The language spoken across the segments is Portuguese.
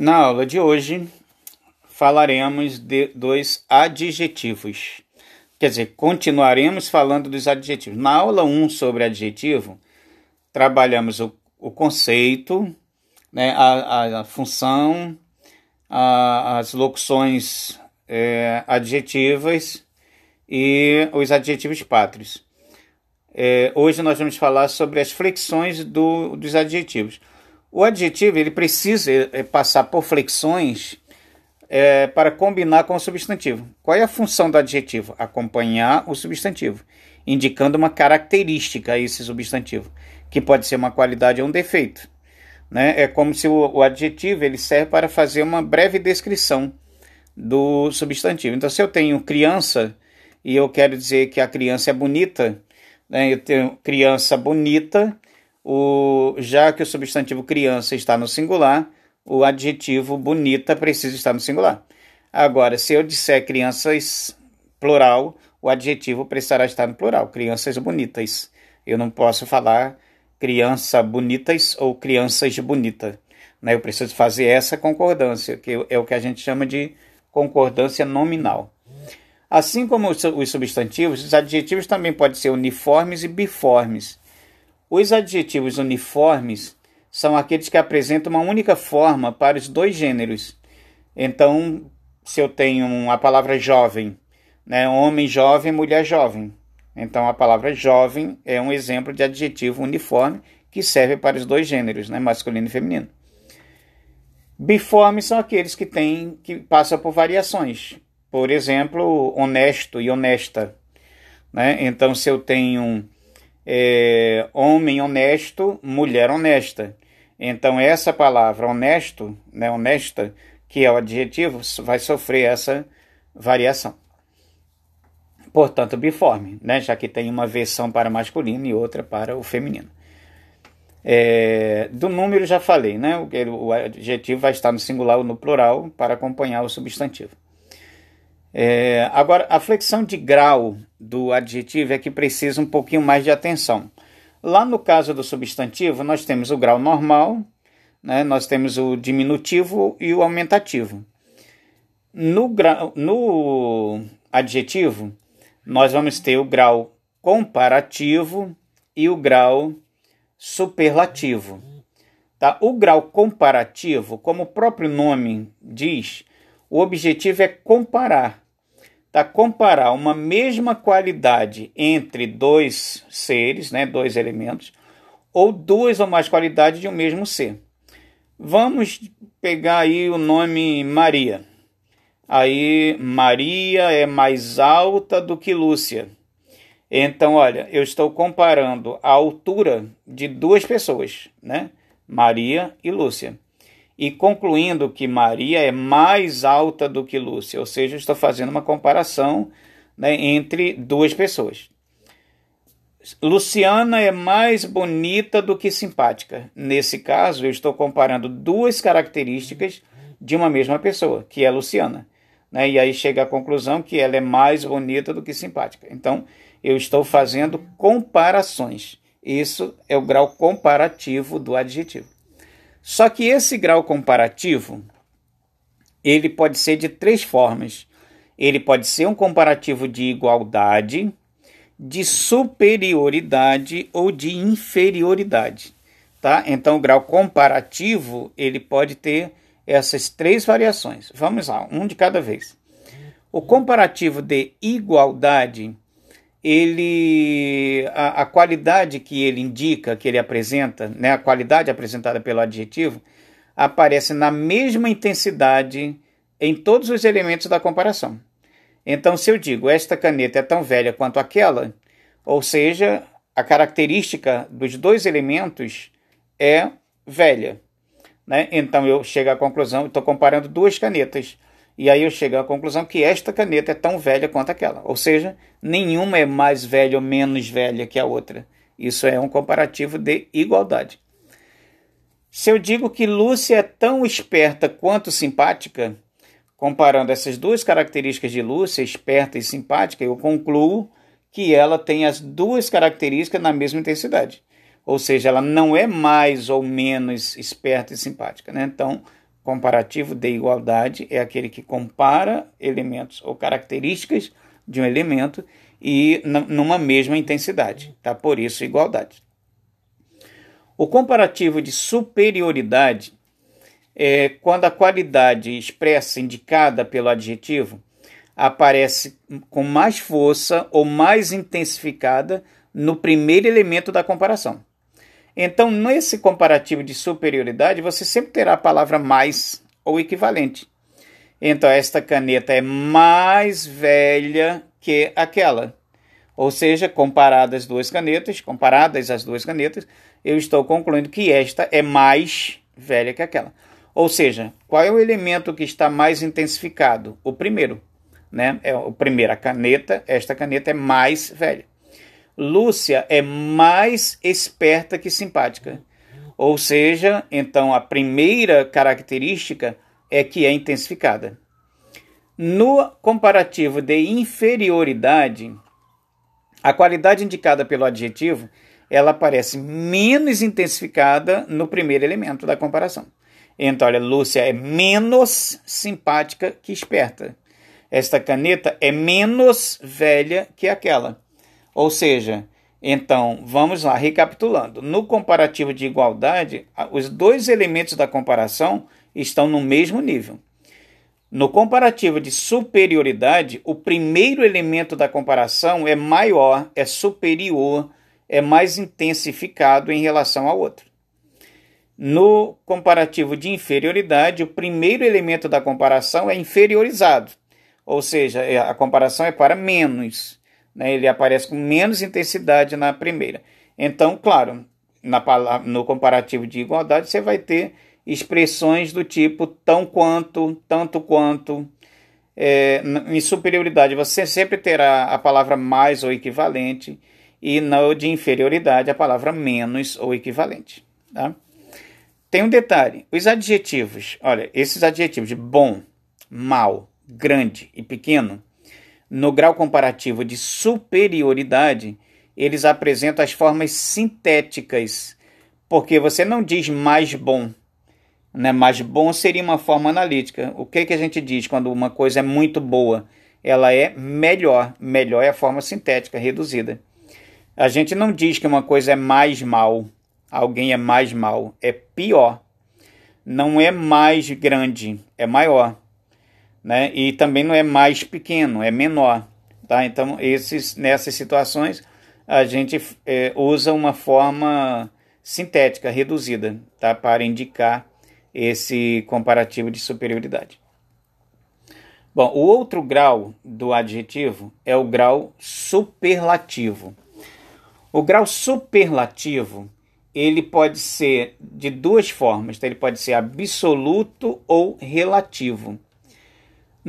Na aula de hoje falaremos de, dos adjetivos. Quer dizer, continuaremos falando dos adjetivos. Na aula 1 sobre adjetivo, trabalhamos o, o conceito, né, a, a função, a, as locuções é, adjetivas e os adjetivos pátrios. É, hoje nós vamos falar sobre as flexões do, dos adjetivos. O adjetivo ele precisa é, passar por flexões é, para combinar com o substantivo. Qual é a função do adjetivo? Acompanhar o substantivo, indicando uma característica a esse substantivo, que pode ser uma qualidade ou um defeito. Né? É como se o, o adjetivo ele serve para fazer uma breve descrição do substantivo. Então, se eu tenho criança e eu quero dizer que a criança é bonita, né? eu tenho criança bonita, o, já que o substantivo criança está no singular, o adjetivo bonita precisa estar no singular. Agora, se eu disser crianças plural, o adjetivo precisará estar no plural, crianças bonitas. Eu não posso falar criança bonitas ou crianças bonita. Né? Eu preciso fazer essa concordância, que é o que a gente chama de concordância nominal. Assim como os substantivos, os adjetivos também podem ser uniformes e biformes. Os adjetivos uniformes são aqueles que apresentam uma única forma para os dois gêneros. Então, se eu tenho a palavra jovem, né, homem jovem, mulher jovem. Então, a palavra jovem é um exemplo de adjetivo uniforme que serve para os dois gêneros, né, masculino e feminino. Biformes são aqueles que têm que passam por variações. Por exemplo, honesto e honesta. Né? Então, se eu tenho é, homem honesto, mulher honesta. Então, essa palavra honesto, né, honesta, que é o adjetivo, vai sofrer essa variação. Portanto, biforme, né, já que tem uma versão para masculino e outra para o feminino. É, do número já falei, né? O, o adjetivo vai estar no singular ou no plural para acompanhar o substantivo. É, agora, a flexão de grau do adjetivo é que precisa um pouquinho mais de atenção. Lá no caso do substantivo, nós temos o grau normal, né? nós temos o diminutivo e o aumentativo. No, grau, no adjetivo, nós vamos ter o grau comparativo e o grau superlativo. Tá? O grau comparativo, como o próprio nome diz, o objetivo é comparar. Tá? Comparar uma mesma qualidade entre dois seres, né, dois elementos, ou duas ou mais qualidades de um mesmo ser. Vamos pegar aí o nome Maria. Aí Maria é mais alta do que Lúcia. Então, olha, eu estou comparando a altura de duas pessoas, né? Maria e Lúcia e concluindo que Maria é mais alta do que Lúcia, ou seja, estou fazendo uma comparação né, entre duas pessoas. Luciana é mais bonita do que simpática. Nesse caso, eu estou comparando duas características de uma mesma pessoa, que é Luciana. Né? E aí chega à conclusão que ela é mais bonita do que simpática. Então, eu estou fazendo comparações. Isso é o grau comparativo do adjetivo. Só que esse grau comparativo, ele pode ser de três formas. Ele pode ser um comparativo de igualdade, de superioridade ou de inferioridade, tá? Então o grau comparativo, ele pode ter essas três variações. Vamos lá, um de cada vez. O comparativo de igualdade, ele a, a, qualidade que ele indica, que ele apresenta, né, a qualidade apresentada pelo adjetivo, aparece na mesma intensidade em todos os elementos da comparação. Então, se eu digo esta caneta é tão velha quanto aquela, ou seja, a característica dos dois elementos é velha. Né? Então eu chego à conclusão, estou comparando duas canetas. E aí eu chego à conclusão que esta caneta é tão velha quanto aquela. Ou seja, nenhuma é mais velha ou menos velha que a outra. Isso é um comparativo de igualdade. Se eu digo que Lúcia é tão esperta quanto simpática, comparando essas duas características de Lúcia, esperta e simpática, eu concluo que ela tem as duas características na mesma intensidade. Ou seja, ela não é mais ou menos esperta e simpática. Né? Então, comparativo de igualdade é aquele que compara elementos ou características de um elemento e numa mesma intensidade, tá? Por isso igualdade. O comparativo de superioridade é quando a qualidade expressa indicada pelo adjetivo aparece com mais força ou mais intensificada no primeiro elemento da comparação. Então, nesse comparativo de superioridade, você sempre terá a palavra mais ou equivalente. Então, esta caneta é mais velha que aquela. Ou seja, comparadas as duas canetas, comparadas as duas canetas, eu estou concluindo que esta é mais velha que aquela. Ou seja, qual é o elemento que está mais intensificado? O primeiro, né? É o primeiro, a caneta, esta caneta é mais velha. Lúcia é mais esperta que simpática. Ou seja, então a primeira característica é que é intensificada. No comparativo de inferioridade, a qualidade indicada pelo adjetivo, ela aparece menos intensificada no primeiro elemento da comparação. Então, olha, Lúcia é menos simpática que esperta. Esta caneta é menos velha que aquela. Ou seja, então, vamos lá, recapitulando. No comparativo de igualdade, os dois elementos da comparação estão no mesmo nível. No comparativo de superioridade, o primeiro elemento da comparação é maior, é superior, é mais intensificado em relação ao outro. No comparativo de inferioridade, o primeiro elemento da comparação é inferiorizado, ou seja, é, a comparação é para menos, né? ele aparece com menos intensidade na primeira. Então, claro, na, no comparativo de igualdade, você vai ter expressões do tipo tão quanto, tanto quanto. É, em superioridade, você sempre terá a palavra mais ou equivalente, e no de inferioridade, a palavra menos ou equivalente. Tá? Tem um detalhe: os adjetivos, olha, esses adjetivos de bom, mal, grande e pequeno, no grau comparativo de superioridade, eles apresentam as formas sintéticas, porque você não diz mais bom, né? Mas bom seria uma forma analítica. O que, que a gente diz quando uma coisa é muito boa? Ela é melhor. Melhor é a forma sintética, reduzida. A gente não diz que uma coisa é mais mal. Alguém é mais mal. É pior. Não é mais grande, é maior. Né? E também não é mais pequeno, é menor. Tá? Então, esses, nessas situações, a gente é, usa uma forma sintética, reduzida, tá? para indicar esse comparativo de superioridade. Bom, o outro grau do adjetivo é o grau superlativo. O grau superlativo ele pode ser de duas formas, tá? ele pode ser absoluto ou relativo.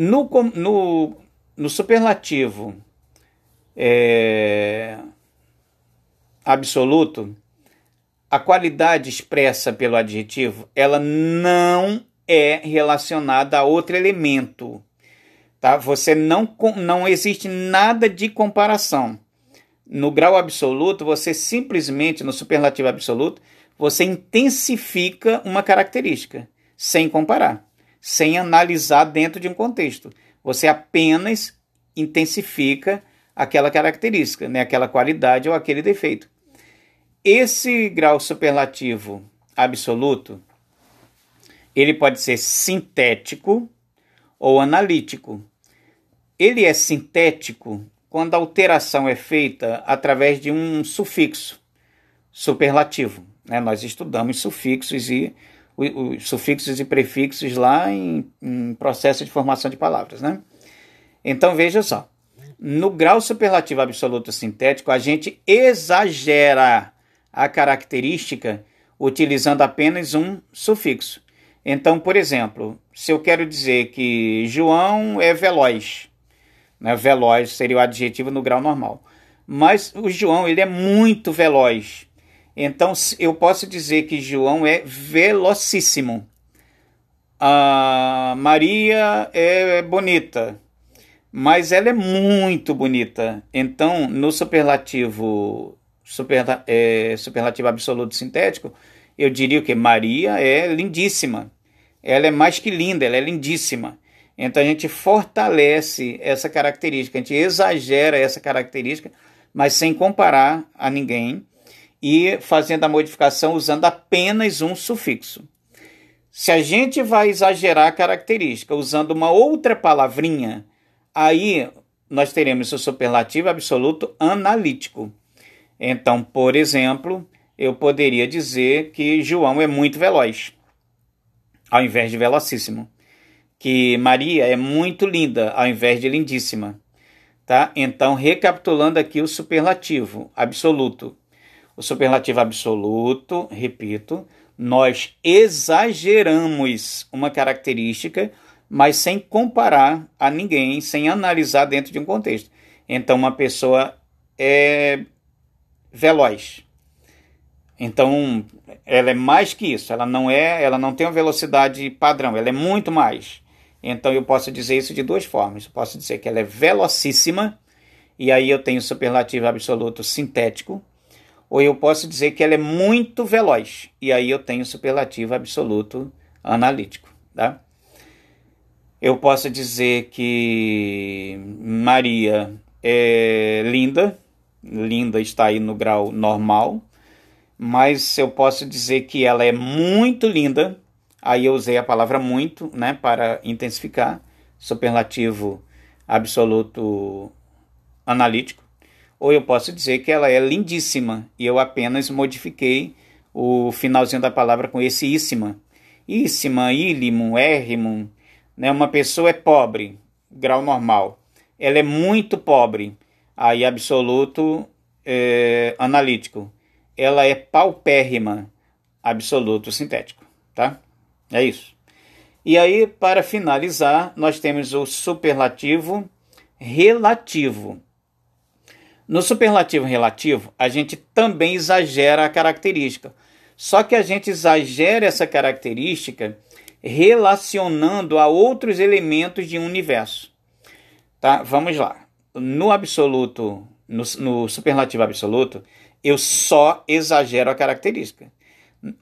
No, no, no superlativo é, absoluto, a qualidade expressa pelo adjetivo, ela não é relacionada a outro elemento. Tá? Você não, não existe nada de comparação. No grau absoluto, você simplesmente, no superlativo absoluto, você intensifica uma característica, sem comparar, sem analisar dentro de um contexto. Você apenas intensifica aquela característica, né? aquela qualidade ou aquele defeito. Esse grau superlativo absoluto, ele pode ser sintético ou analítico. Ele é sintético quando a alteração é feita através de um sufixo superlativo. Né? Nós estudamos sufixos e os sufixos e prefixos lá em, em processo de formação de palavras. Né? Então veja só, no grau superlativo absoluto sintético, a gente exagera a característica utilizando apenas um sufixo. Então, por exemplo, se eu quero dizer que João é veloz, né? veloz seria o adjetivo no grau normal. Mas o João ele é muito veloz. Então eu posso dizer que João é velocíssimo. A Maria é bonita, mas ela é muito bonita. Então, no superlativo super, é, superlativo absoluto sintético, eu diria que Maria é lindíssima. ela é mais que linda, ela é lindíssima. Então a gente fortalece essa característica, a gente exagera essa característica, mas sem comparar a ninguém e fazendo a modificação usando apenas um sufixo. Se a gente vai exagerar a característica usando uma outra palavrinha, aí nós teremos o superlativo absoluto analítico. Então, por exemplo, eu poderia dizer que João é muito veloz, ao invés de velocíssimo. Que Maria é muito linda, ao invés de lindíssima. Tá? Então, recapitulando aqui o superlativo absoluto. O superlativo absoluto, repito, nós exageramos uma característica, mas sem comparar a ninguém, sem analisar dentro de um contexto. Então, uma pessoa é veloz. Então, ela é mais que isso. Ela não é, ela não tem uma velocidade padrão. Ela é muito mais. Então, eu posso dizer isso de duas formas. Eu posso dizer que ela é velocíssima e aí eu tenho superlativo absoluto sintético ou eu posso dizer que ela é muito veloz, e aí eu tenho superlativo absoluto analítico. Tá? Eu posso dizer que Maria é linda, linda está aí no grau normal, mas eu posso dizer que ela é muito linda, aí eu usei a palavra muito né, para intensificar, superlativo absoluto analítico ou eu posso dizer que ela é lindíssima e eu apenas modifiquei o finalzinho da palavra com esse íssima. Íssima, ílimum, érrimum. Né? Uma pessoa é pobre, grau normal. Ela é muito pobre, aí absoluto é, analítico. Ela é paupérrima, absoluto sintético. Tá? É isso. E aí, para finalizar, nós temos o superlativo relativo. No superlativo relativo, a gente também exagera a característica. Só que a gente exagera essa característica relacionando a outros elementos de um universo. Tá? Vamos lá. No absoluto, no, no superlativo absoluto, eu só exagero a característica.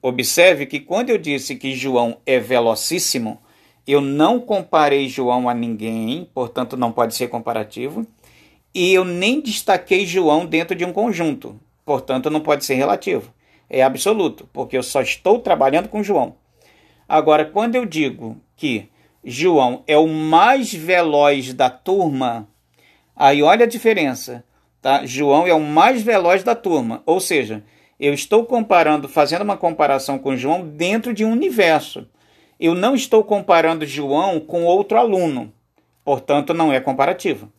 Observe que quando eu disse que João é velocíssimo, eu não comparei João a ninguém, portanto não pode ser comparativo e eu nem destaquei João dentro de um conjunto, portanto não pode ser relativo. É absoluto, porque eu só estou trabalhando com João. Agora, quando eu digo que João é o mais veloz da turma, aí olha a diferença. Tá? João é o mais veloz da turma, ou seja, eu estou comparando, fazendo uma comparação com João dentro de um universo. Eu não estou comparando João com outro aluno, portanto, não é comparativo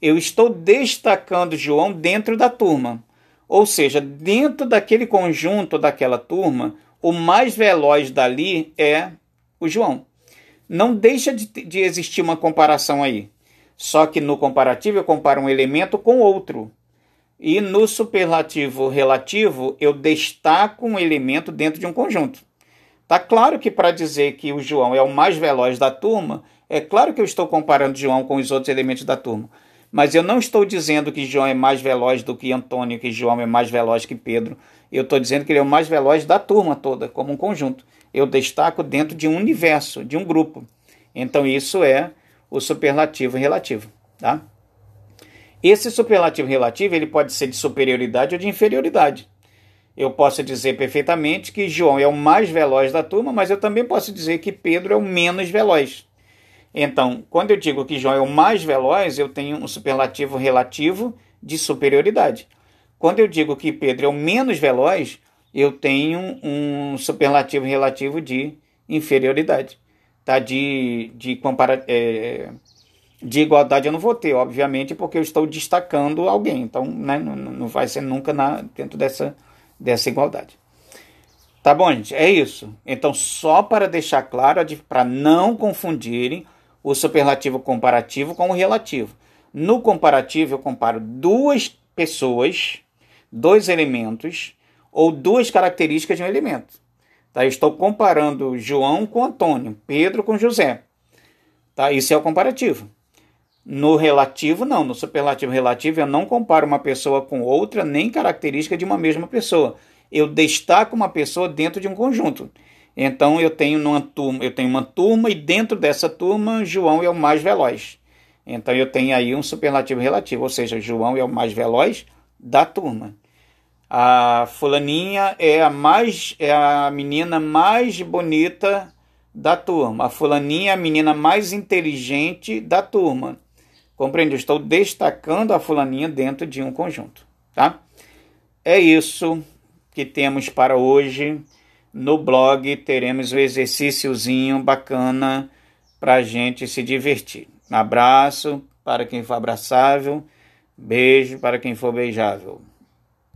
eu estou destacando João dentro da turma. Ou seja, dentro daquele conjunto, daquela turma, o mais veloz dali é o João. Não deixa de, de existir uma comparação aí. Só que no comparativo eu comparo um elemento com outro. E no superlativo relativo eu destaco um elemento dentro de um conjunto. Tá claro que para dizer que o João é o mais veloz da turma, é claro que eu estou comparando João com os outros elementos da turma. Mas eu não estou dizendo que João é mais veloz do que Antônio, que João é mais veloz que Pedro. Eu estou dizendo que ele é o mais veloz da turma toda, como um conjunto. Eu destaco dentro de um universo, de um grupo. Então isso é o superlativo relativo, tá? Esse superlativo relativo ele pode ser de superioridade ou de inferioridade. Eu posso dizer perfeitamente que João é o mais veloz da turma, mas eu também posso dizer que Pedro é o menos veloz. Então, quando eu digo que João é o mais veloz, eu tenho um superlativo relativo de superioridade. Quando eu digo que Pedro é o menos veloz, eu tenho um superlativo relativo de inferioridade. Tá? De, de, compara é, de igualdade eu não vou ter, obviamente, porque eu estou destacando alguém. Então, né, não, não vai ser nunca na, dentro dessa, dessa igualdade. Tá bom, gente? É isso. Então, só para deixar claro, para não confundirem, o superlativo comparativo com o relativo. No comparativo, eu comparo duas pessoas, dois elementos ou duas características de um elemento. Tá? Eu estou comparando João com Antônio, Pedro com José. Tá? Isso é o comparativo. No relativo, não. No superlativo relativo, eu não comparo uma pessoa com outra, nem característica de uma mesma pessoa. Eu destaco uma pessoa dentro de um conjunto. Então eu tenho numa turma, eu tenho uma turma e dentro dessa turma João é o mais veloz. Então eu tenho aí um superlativo relativo, ou seja, João é o mais veloz da turma. A fulaninha é a mais é a menina mais bonita da turma. A fulaninha é a menina mais inteligente da turma. Compreende? estou destacando a fulaninha dentro de um conjunto, tá? É isso que temos para hoje. No blog teremos um exercíciozinho bacana para a gente se divertir. Um abraço para quem for abraçável, beijo para quem for beijável.